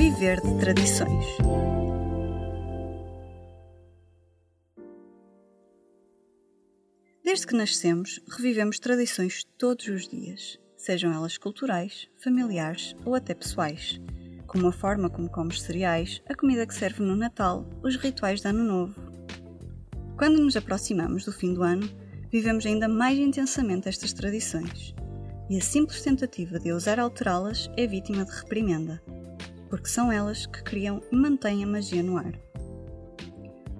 viver de tradições. Desde que nascemos, revivemos tradições todos os dias, sejam elas culturais, familiares ou até pessoais, como a forma como comes cereais, a comida que serve no Natal, os rituais de Ano Novo. Quando nos aproximamos do fim do ano, vivemos ainda mais intensamente estas tradições, e a simples tentativa de ousar alterá-las é vítima de reprimenda, porque são elas que criam e mantêm a magia no ar.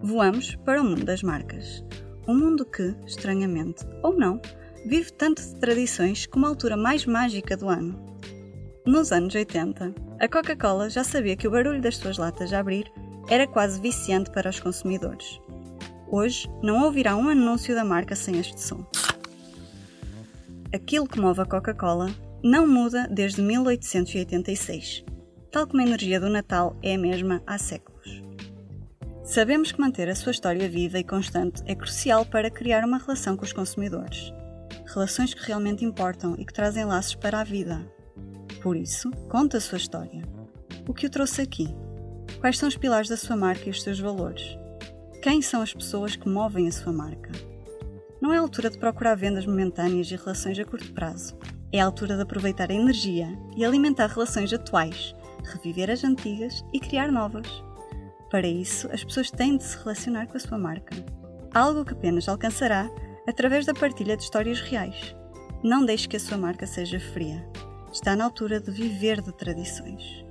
Voamos para o mundo das marcas, um mundo que, estranhamente ou não, vive tanto de tradições como a altura mais mágica do ano. Nos anos 80, a Coca-Cola já sabia que o barulho das suas latas a abrir era quase viciante para os consumidores. Hoje não ouvirá um anúncio da marca sem este som. Aquilo que move a Coca-Cola não muda desde 1886, tal como a energia do Natal é a mesma há séculos. Sabemos que manter a sua história viva e constante é crucial para criar uma relação com os consumidores. Relações que realmente importam e que trazem laços para a vida. Por isso, conta a sua história. O que o trouxe aqui? Quais são os pilares da sua marca e os seus valores? Quem são as pessoas que movem a sua marca? Não é a altura de procurar vendas momentâneas e relações a curto prazo. É a altura de aproveitar a energia e alimentar relações atuais, reviver as antigas e criar novas. Para isso, as pessoas têm de se relacionar com a sua marca. Algo que apenas alcançará através da partilha de histórias reais. Não deixe que a sua marca seja fria. Está na altura de viver de tradições.